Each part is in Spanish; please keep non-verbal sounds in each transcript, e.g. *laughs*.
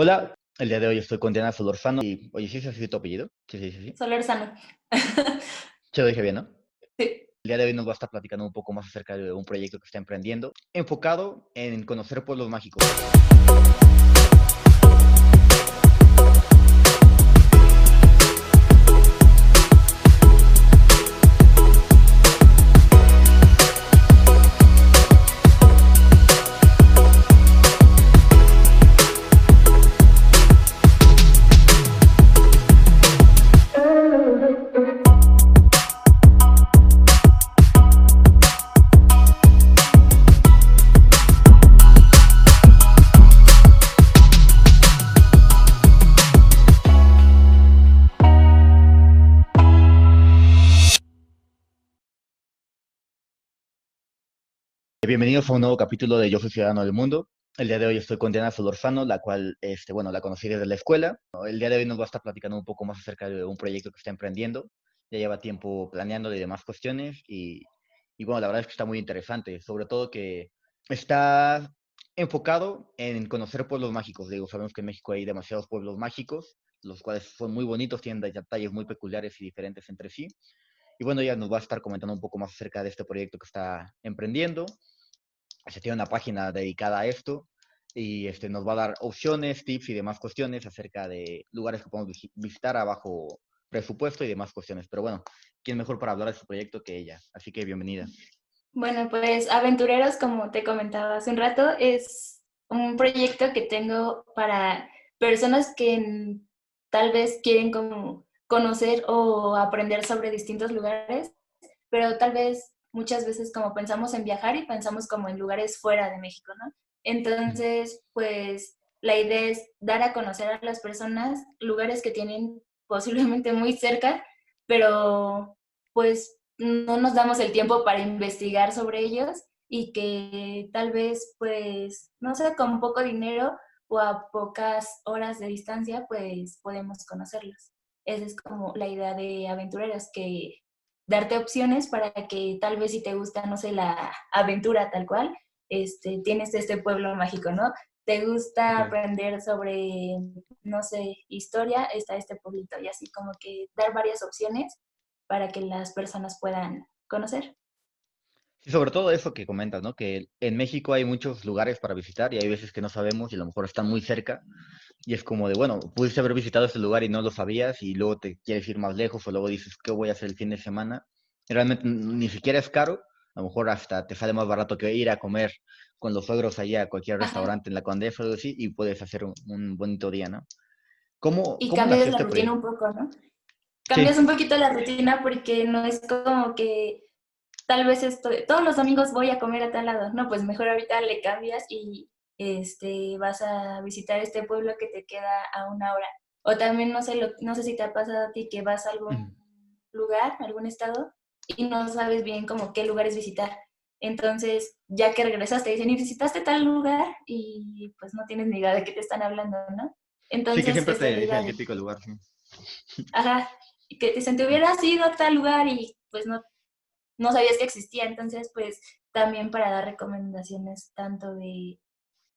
Hola, el día de hoy estoy con Diana Solorzano y, oye, ¿sí se así tu apellido? Sí, sí, sí, sí. Solorzano. *laughs* Se lo dije bien, ¿no? Sí. El día de hoy nos va a estar platicando un poco más acerca de un proyecto que está emprendiendo, enfocado en conocer pueblos mágicos. Bienvenidos a un nuevo capítulo de Yo soy Ciudadano del Mundo. El día de hoy estoy con Diana Solorzano, la cual, este, bueno, la conocí desde la escuela. El día de hoy nos va a estar platicando un poco más acerca de un proyecto que está emprendiendo. Ya lleva tiempo planeando y demás cuestiones y, y bueno, la verdad es que está muy interesante, sobre todo que está enfocado en conocer pueblos mágicos. Digo, sabemos que en México hay demasiados pueblos mágicos, los cuales son muy bonitos, tienen detalles muy peculiares y diferentes entre sí. Y bueno, ella nos va a estar comentando un poco más acerca de este proyecto que está emprendiendo se tiene una página dedicada a esto y este, nos va a dar opciones, tips y demás cuestiones acerca de lugares que podemos visitar a bajo presupuesto y demás cuestiones. Pero bueno, ¿quién mejor para hablar de su proyecto que ella? Así que bienvenida. Bueno, pues Aventureros, como te comentaba hace un rato, es un proyecto que tengo para personas que tal vez quieren como conocer o aprender sobre distintos lugares, pero tal vez muchas veces como pensamos en viajar y pensamos como en lugares fuera de México, ¿no? Entonces, pues la idea es dar a conocer a las personas lugares que tienen *laughs* posiblemente muy cerca, pero pues no nos damos el tiempo para investigar sobre ellos y que tal vez pues, no sé, con poco dinero o a pocas horas de distancia pues podemos conocerlos. Esa es como la idea de aventureros, que darte opciones para que tal vez si te gusta, no sé, la aventura tal cual, este, tienes este pueblo mágico, ¿no? Te gusta aprender sobre, no sé, historia, está este pueblito y así como que dar varias opciones para que las personas puedan conocer. Y sobre todo eso que comentas, ¿no? Que en México hay muchos lugares para visitar y hay veces que no sabemos y a lo mejor están muy cerca. Y es como de, bueno, pudiste haber visitado este lugar y no lo sabías y luego te quieres ir más lejos o luego dices, ¿qué voy a hacer el fin de semana? Y realmente ni siquiera es caro, a lo mejor hasta te sale más barato que ir a comer con los suegros allá a cualquier restaurante en la Condesa o así y puedes hacer un, bonito día, ¿no? ¿Cómo, y cambias la este rutina un poco, ¿no? Cambias un poquito la rutina porque no es como que tal vez estoy, todos los domingos voy a comer a tal lado. No, pues mejor ahorita le cambias y este, vas a visitar este pueblo que te queda a una hora. O también, no sé, lo, no sé si te ha pasado a ti que vas a algún lugar, algún estado, y no sabes bien como qué lugares visitar. Entonces, ya que regresaste, dicen, y visitaste tal lugar, y pues no tienes ni idea de qué te están hablando, ¿no? Entonces, sí, que siempre te dicen qué típico lugar. Ajá, que te dicen, te *laughs* hubieras ido a tal lugar y pues no no sabías que existía. Entonces, pues también para dar recomendaciones tanto de,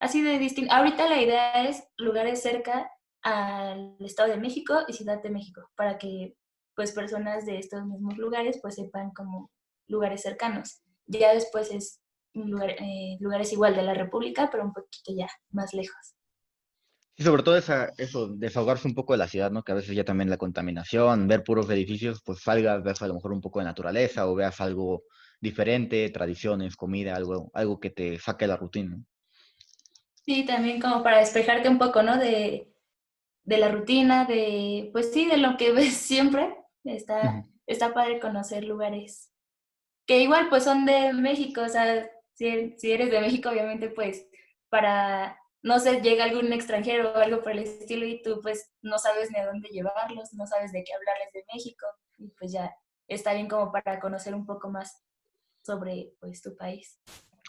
así de distinto. Ahorita la idea es lugares cerca al Estado de México y Ciudad de México, para que pues personas de estos mismos lugares pues sepan como lugares cercanos. Ya después es lugar, eh, lugares igual de la República, pero un poquito ya más lejos. Y sobre todo esa, eso, desahogarse un poco de la ciudad, ¿no? Que a veces ya también la contaminación, ver puros edificios, pues salgas, veas a lo mejor un poco de naturaleza o veas algo diferente, tradiciones, comida, algo, algo que te saque la rutina. Sí, también como para despejarte un poco, ¿no? De, de la rutina, de, pues sí, de lo que *laughs* ves siempre. Está, está padre conocer lugares que igual pues son de México, o sea, si, si eres de México, obviamente pues para no sé, llega algún extranjero o algo por el estilo y tú pues no sabes ni a dónde llevarlos, no sabes de qué hablarles de México y pues ya está bien como para conocer un poco más sobre pues tu país.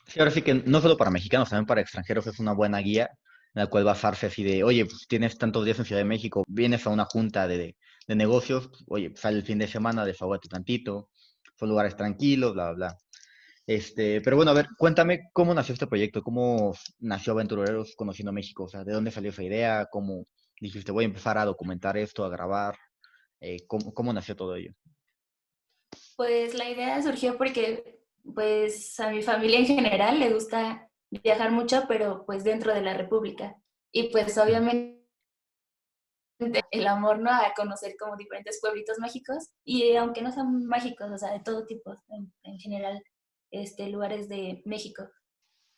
Sí, ahora sí que no solo para mexicanos, también para extranjeros es una buena guía en la cual basarse así de, oye, pues tienes tantos días en Ciudad de México, vienes a una junta de, de negocios, oye, sale el fin de semana, desahogate tantito, son lugares tranquilos, bla, bla, bla. Este, pero bueno, a ver, cuéntame cómo nació este proyecto, cómo nació Aventureros Conociendo México, o sea, de dónde salió esa idea, cómo dijiste, voy a empezar a documentar esto, a grabar, eh, cómo, cómo nació todo ello. Pues la idea surgió porque, pues, a mi familia en general le gusta viajar mucho, pero pues dentro de la República. Y pues obviamente el amor, ¿no? A conocer como diferentes pueblitos mágicos y aunque no sean mágicos, o sea, de todo tipo, en, general, este, lugares de México.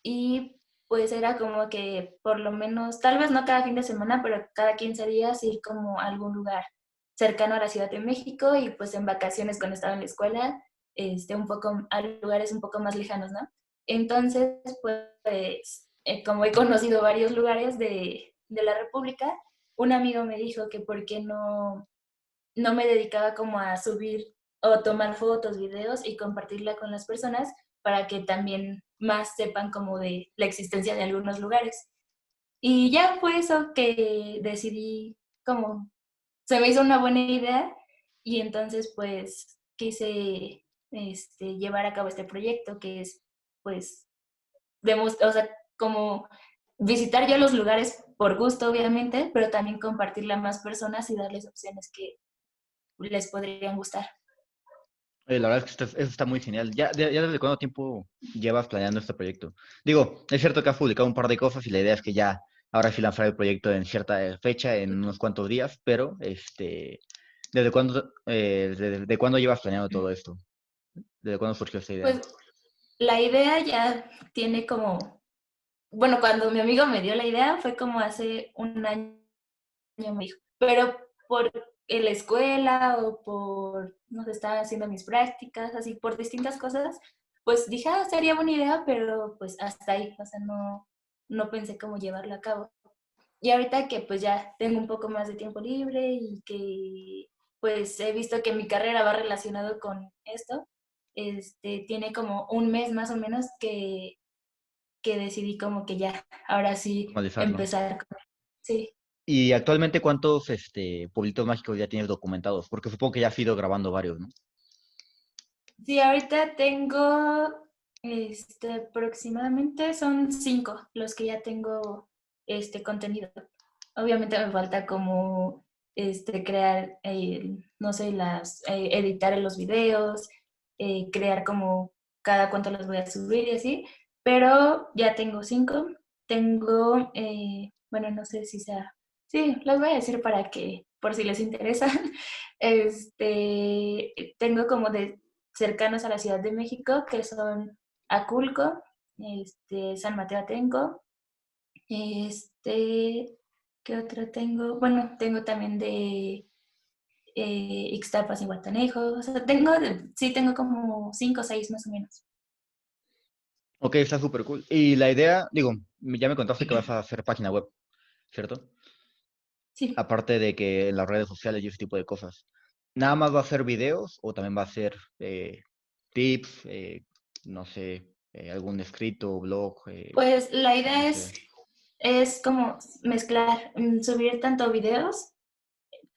Y pues era como que por lo menos, tal vez no cada fin de semana, pero cada 15 días ir como a algún lugar cercano a la Ciudad de México y pues en vacaciones cuando estaba en la escuela, este, un poco a lugares un poco más lejanos, ¿no? Entonces, pues, eh, como he conocido varios lugares de, de la República, un amigo me dijo que por qué no, no me dedicaba como a subir o tomar fotos, videos y compartirla con las personas para que también más sepan como de la existencia de algunos lugares. Y ya fue eso que decidí como, se me hizo una buena idea y entonces pues quise este, llevar a cabo este proyecto que es pues, o sea, como visitar yo los lugares por gusto, obviamente, pero también compartirla a más personas y darles opciones que les podrían gustar. La verdad es que eso está muy genial. ¿Ya, ¿Ya, desde cuánto tiempo llevas planeando este proyecto? Digo, es cierto que has publicado un par de cosas y la idea es que ya ahora sí lanzar el proyecto en cierta fecha, en unos cuantos días, pero este, ¿desde cuándo, eh, desde, cuándo llevas planeando todo esto? ¿Desde cuándo surgió esta idea? Pues la idea ya tiene como bueno, cuando mi amigo me dio la idea fue como hace un año, me dijo, pero por la escuela o por, no sé, estaba haciendo mis prácticas, así, por distintas cosas, pues dije, ah, sería buena idea, pero pues hasta ahí, o sea, no, no pensé cómo llevarla a cabo. Y ahorita que pues ya tengo un poco más de tiempo libre y que pues he visto que mi carrera va relacionado con esto, este, tiene como un mes más o menos que que decidí como que ya, ahora sí, empezar. Sí. ¿Y actualmente cuántos este, pueblitos mágicos ya tienes documentados? Porque supongo que ya has ido grabando varios, ¿no? Sí, ahorita tengo este, aproximadamente son cinco los que ya tengo este contenido. Obviamente me falta como este, crear, no sé, las, eh, editar los videos, eh, crear como cada cuánto los voy a subir y así, pero ya tengo cinco. Tengo, eh, bueno, no sé si sea, sí, los voy a decir para que, por si les interesa. *laughs* Este, tengo como de cercanos a la Ciudad de México, que son Aculco, este, San Mateo Atenco, este, ¿qué otro tengo? Bueno, tengo también de eh, Ixtapas y Guatanejo, o sea, tengo, sí, tengo como cinco o seis más o menos. Ok, está súper cool. Y la idea, digo, ya me contaste que vas a hacer página web, ¿cierto? Sí. Aparte de que en las redes sociales y ese tipo de cosas. ¿Nada más va a hacer videos o también va a hacer eh, tips, eh, no sé, eh, algún escrito, blog? pues la idea es, es como mezclar, mm, subir tanto videos,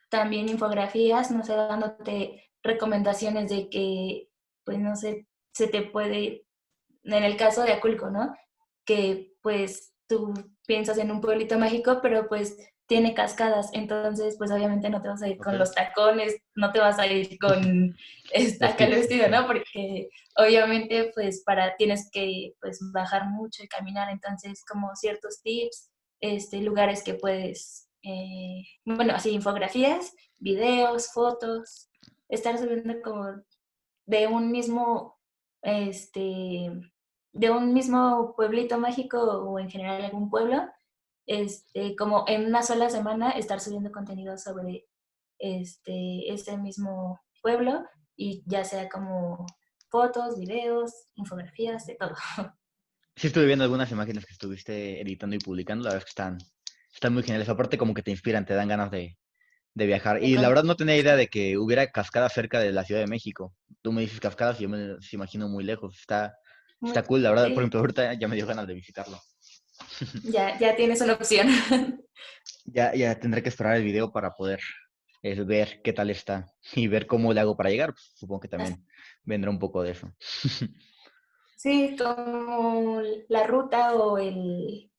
también infografías, no sé, dándote recomendaciones de que, pues no sé, se te puede en el caso de Aculco, ¿no? Que pues tú piensas en un pueblito mágico, pero pues tiene cascadas, entonces pues obviamente no te vas a ir con los tacones, no te vas a ir con *laughs* esta el vestido, ¿no? Porque obviamente pues para tienes que pues bajar mucho y caminar, entonces como ciertos tips, este, lugares que puedes, eh, bueno, así infografías, videos, fotos, estar subiendo como de un mismo, este, de un mismo pueblito mágico o en general algún pueblo, este, como en una sola semana estar subiendo contenido sobre este, ese mismo pueblo y ya sea como fotos, videos, infografías, de todo. *laughs* Sí, estuve viendo algunas imágenes que estuviste editando y publicando, la verdad es que están, están muy geniales. Aparte como que te inspiran, te dan ganas de, de viajar. Y la verdad no tenía idea de que hubiera cascadas cerca de la Ciudad de México. Tú me dices cascadas y yo me imagino muy lejos. Está, Está cool, la verdad, por ejemplo, ahorita ya me dio ganas de visitarlo. Ya, ya tienes una opción. Ya, ya tendré que esperar el video para poder eh, ver qué tal está y ver cómo le hago para llegar. Supongo que también vendrá un poco de eso. *laughs* Sí, como la ruta o el,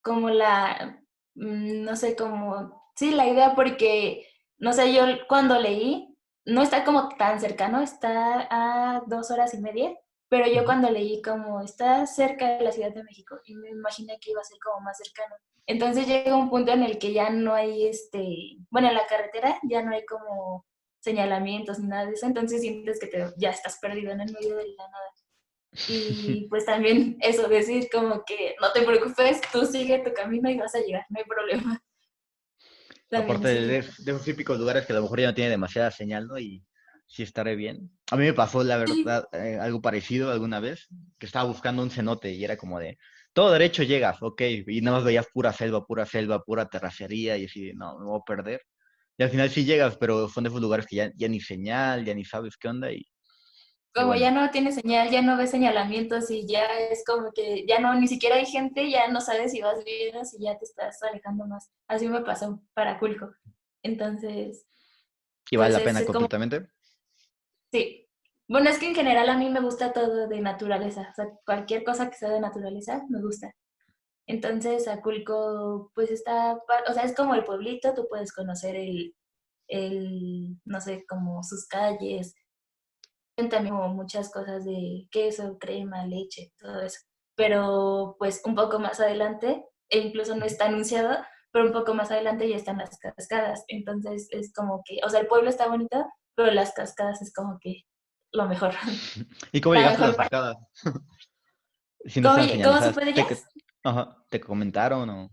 como la, mm, no sé, como, sí, la idea porque, no sé, yo cuando leí, no está como tan cercano, está a dos horas y media, pero yo cuando leí como está cerca de la Ciudad de México y me imaginé que iba a ser como más cercano. Entonces llega un punto en el que ya no hay, este, bueno, en la carretera ya no hay como señalamientos ni nada de eso, entonces sientes que te, ya estás perdido en el medio de la nada. Y *laughs* pues también eso, decir como que no te preocupes, tú sigue tu camino y vas a llegar, no hay problema. Aparte de, esos típicos lugares que a lo mejor ya no tiene demasiada señal, ¿no? Y sí estaré bien. A mí me pasó, la verdad, eh, algo parecido alguna vez, que estaba buscando un cenote y era como de, todo derecho llegas, ok, y nada más veías pura selva, pura selva, pura terracería y así, no, me voy a perder. Y al final sí llegas, pero son de esos lugares que ya, ya ni señal, ya ni sabes qué onda y... Como ya no tiene señal, ya no ves señalamientos y ya es como que ya no, ni siquiera hay gente, ya no sabes si vas bien o si ya te estás alejando más. Así me pasó para Culco. Entonces... ¿Y vale la pena completamente? Sí. Bueno, es que en general a mí me gusta todo de naturaleza. O sea, cualquier cosa que sea de naturaleza me gusta. Entonces, Aculco, pues está, o sea, es como el pueblito, tú puedes conocer el, el no sé, como sus calles. También como muchas cosas de queso, crema, leche, todo eso. Pero pues un poco más adelante, e incluso no está anunciado, pero un poco más adelante ya están las cascadas. Entonces es como que, o sea, el pueblo está bonito, pero las cascadas es como que lo mejor. *laughs* ¿Y cómo llegaste a las cascadas? *laughs* ¿Cómo, se puede llegar? Ajá, ¿te comentaron o...?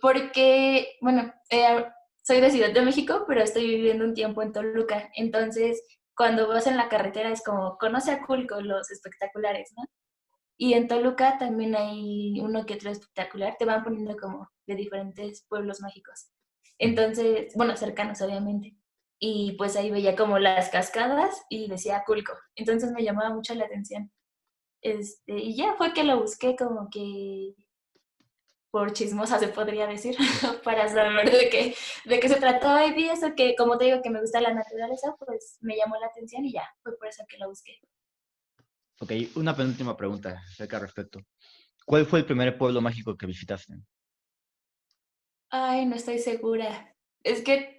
Porque, bueno, eh, soy de Ciudad de México, pero estoy viviendo un tiempo en Toluca. Entonces, cuando vas en la carretera es como, conoce a Culco, los espectaculares, ¿no? Y en Toluca también hay uno que otro espectacular, te van poniendo como de diferentes pueblos mágicos. Entonces, bueno, cercanos obviamente y pues ahí veía como las cascadas y decía Culco. Entonces me llamaba mucho la atención. Este, y ya fue que lo busqué como que por chismosa se podría decir, *laughs* para saber de qué, de qué se trataba y vi eso que, como te digo, que me gusta la naturaleza, pues me llamó la atención y ya, fue por eso que lo busqué. Ok, una penúltima pregunta acerca al respecto. ¿Cuál fue el primer pueblo mágico que visitaste? Ay, no estoy segura. Es que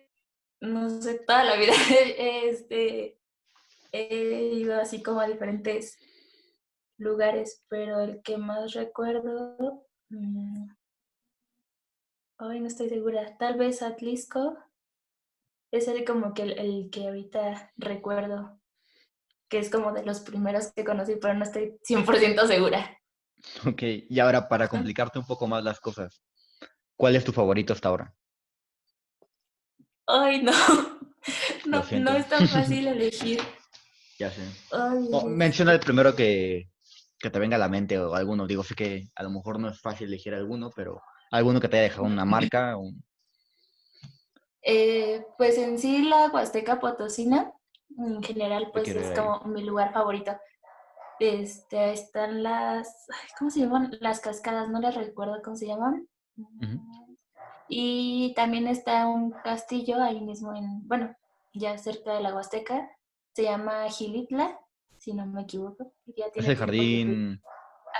no sé, toda la vida *laughs* este, he ido así como a diferentes lugares, pero el que más recuerdo, mm, ay, no estoy segura, tal vez Atlisco, es el como que el, que ahorita recuerdo, que es como de los primeros que conocí, pero no estoy 100% segura. Ok, y ahora para complicarte un poco más las cosas, ¿cuál es tu favorito hasta ahora? Ay, no. *laughs* No, no es tan *laughs* fácil elegir. Ya sé. menciona el primero que, que, te venga a la mente o alguno. Digo, sé que a lo mejor no es fácil elegir alguno, pero alguno que te haya dejado una marca. Eh, pues en sí la Huasteca Potosina, en general, pues es como mi lugar favorito. Este, están las, ¿cómo se llaman? Las cascadas, no les recuerdo cómo se llaman. Y también está un castillo ahí mismo, en, bueno, ya cerca de la Huasteca, se llama Gilitla, si no me equivoco. es el jardín.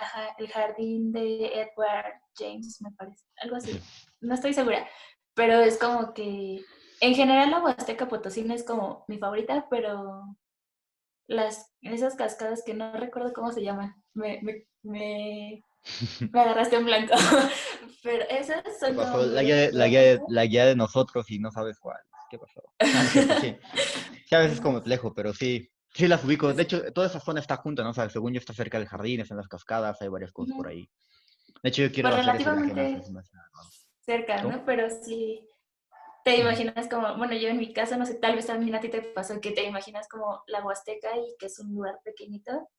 Ajá, el jardín de Edward James, me parece, algo así. No estoy segura, pero es como que, en general la Huasteca Potosina es como mi favorita, pero las, esas cascadas que no recuerdo cómo se llaman, me, me me *laughs* agarraste en blanco. *laughs* Pero esas son como la, guía de, la, guía de, la guía de nosotros y no sabes cuál. ¿Qué pasó? *laughs* Ah, sí, sí. a veces es complejo, pero sí. Sí las ubico. De hecho, toda esa zona está junta, ¿no? O sea, según yo está cerca del jardín, están las cascadas, hay varias cosas por ahí. De hecho, yo quiero pues hacer relativamente cerca, ¿no? Pero sí te imaginas como, bueno, yo en mi caso, no sé, tal vez también a ti te pasó que te imaginas como la Huasteca y que es un lugar pequeñito,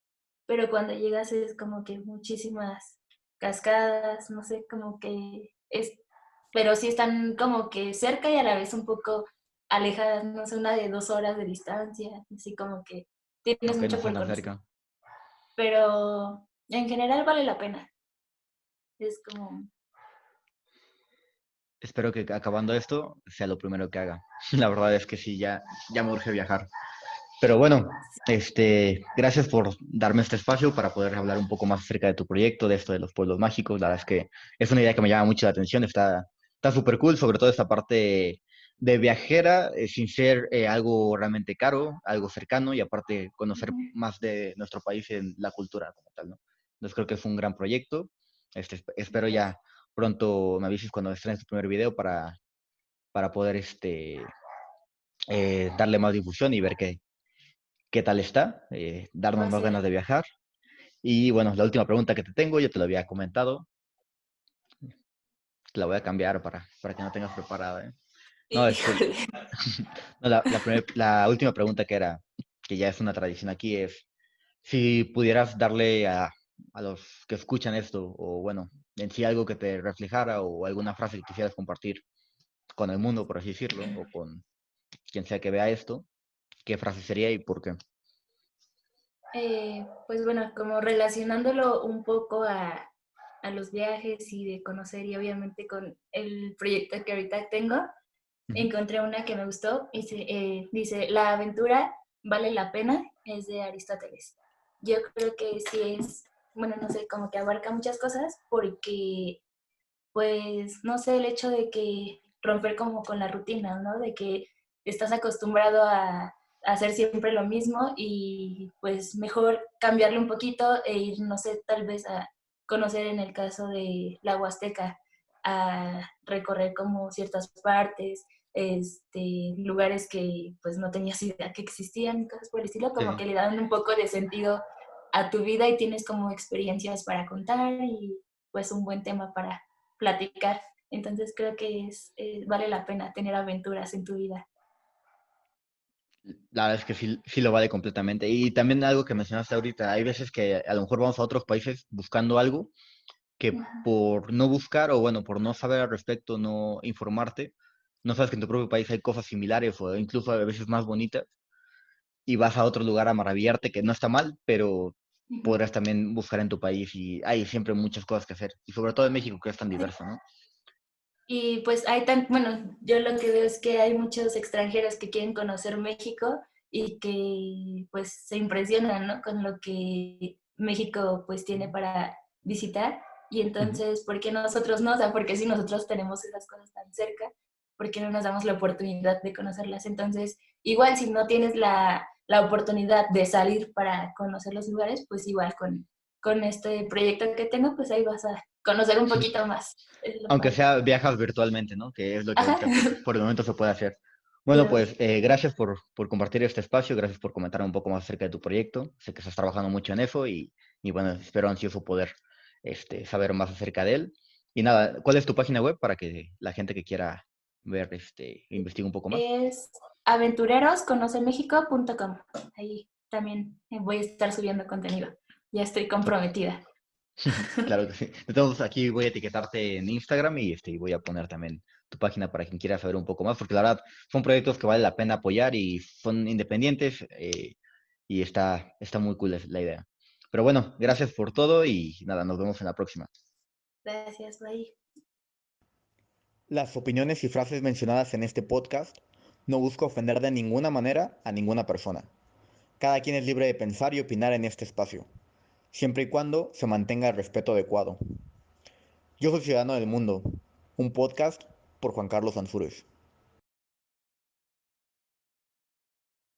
pero cuando llegas es como que muchísimas cascadas, no sé, como que es, pero sí están como que cerca y a la vez un poco alejadas, no sé, una de dos horas de distancia, así como que tienes mucho por cerca. Pero en general vale la pena. Es como... Espero que acabando esto sea lo primero que haga. *laughs* La verdad es que sí, ya, ya me urge viajar. Pero bueno, este, gracias por darme este espacio para poder hablar un poco más acerca de tu proyecto, de esto de los pueblos mágicos. La verdad es que es una idea que me llama mucho la atención, está súper cool, sobre todo esta parte de viajera, eh, sin ser eh, algo realmente caro, algo cercano y aparte conocer más de nuestro país en la cultura como tal, ¿no? Entonces creo que es un gran proyecto. Este, espero ya pronto me avises cuando estrenes tu primer video para, para poder este, eh, darle más difusión y ver qué, qué tal está, eh, darnos más ganas de viajar. Y bueno, la última pregunta que te tengo, yo te lo había comentado. Te la voy a cambiar para, para que no tengas preparada. ¿eh? No, *laughs* la, la, última pregunta que era, que ya es una tradición aquí, es si pudieras darle a, a los que escuchan esto, o bueno, en sí algo que te reflejara o alguna frase que quisieras compartir con el mundo, por así decirlo, o con quien sea que vea esto, ¿qué frase sería y por qué? Eh, pues bueno, como relacionándolo un poco a, a, los viajes y de conocer y obviamente con el proyecto que ahorita tengo, encontré una que me gustó y eh, dice, la aventura vale la pena, es de Aristóteles. Yo creo que sí es, bueno, no sé, como que abarca muchas cosas porque, pues, no sé, el hecho de que romper como con la rutina, ¿no? De que estás acostumbrado a, hacer siempre lo mismo y pues mejor cambiarle un poquito e ir, no sé, tal vez a conocer en el caso de la Huasteca, a recorrer como ciertas partes, este, lugares que pues no tenías idea que existían, cosas por el estilo, como que le dan un poco de sentido a tu vida y tienes como experiencias para contar y pues un buen tema para platicar. Entonces creo que es, eh, vale la pena tener aventuras en tu vida. La verdad es que sí, sí, lo vale completamente. Y también algo que mencionaste ahorita, hay veces que a lo mejor vamos a otros países buscando algo que por no buscar o bueno, por no saber al respecto, no informarte, no sabes que en tu propio país hay cosas similares o incluso a veces más bonitas y vas a otro lugar a maravillarte, que no está mal, pero podrás también buscar en tu país y hay siempre muchas cosas que hacer. Y sobre todo en México, que es tan diverso, ¿no? Y pues hay tan, bueno, yo lo que veo es que hay muchos extranjeros que quieren conocer México y que pues se impresionan, ¿no? Con lo que México pues tiene para visitar. Y entonces, ¿por qué nosotros no? O sea, porque si nosotros tenemos esas cosas tan cerca, ¿por qué no nos damos la oportunidad de conocerlas? Entonces, igual si no tienes la, la oportunidad de salir para conocer los lugares, pues igual con, con este proyecto que tengo, pues ahí vas a conocer un poquito más. *laughs* Aunque sea viajas virtualmente, ¿no? Que es lo que *laughs* por el momento se puede hacer. Bueno, pues eh, gracias por, por, compartir este espacio, gracias por comentar un poco más acerca de tu proyecto. Sé que estás trabajando mucho en eso y, y bueno, espero ansioso poder este, saber más acerca de él. Y nada, ¿cuál es tu página web para que la gente que quiera ver, este, investigue un poco más? Es aventurerosconocemexico.com. Ahí también voy a estar subiendo contenido. Ya estoy comprometida. *laughs* claro que sí. Entonces aquí voy a etiquetarte en Instagram y este, voy a poner también tu página para quien quiera saber un poco más, porque la verdad son proyectos que vale la pena apoyar y son independientes eh, y está, está muy cool la idea. Pero bueno, gracias por todo y nada, nos vemos en la próxima. Gracias, bye. Las opiniones y frases mencionadas en este podcast no busco ofender de ninguna manera a ninguna persona. Cada quien es libre de pensar y opinar en este espacio siempre y cuando se mantenga el respeto adecuado. Yo soy Ciudadano del Mundo, un podcast por Juan Carlos Ansúrez.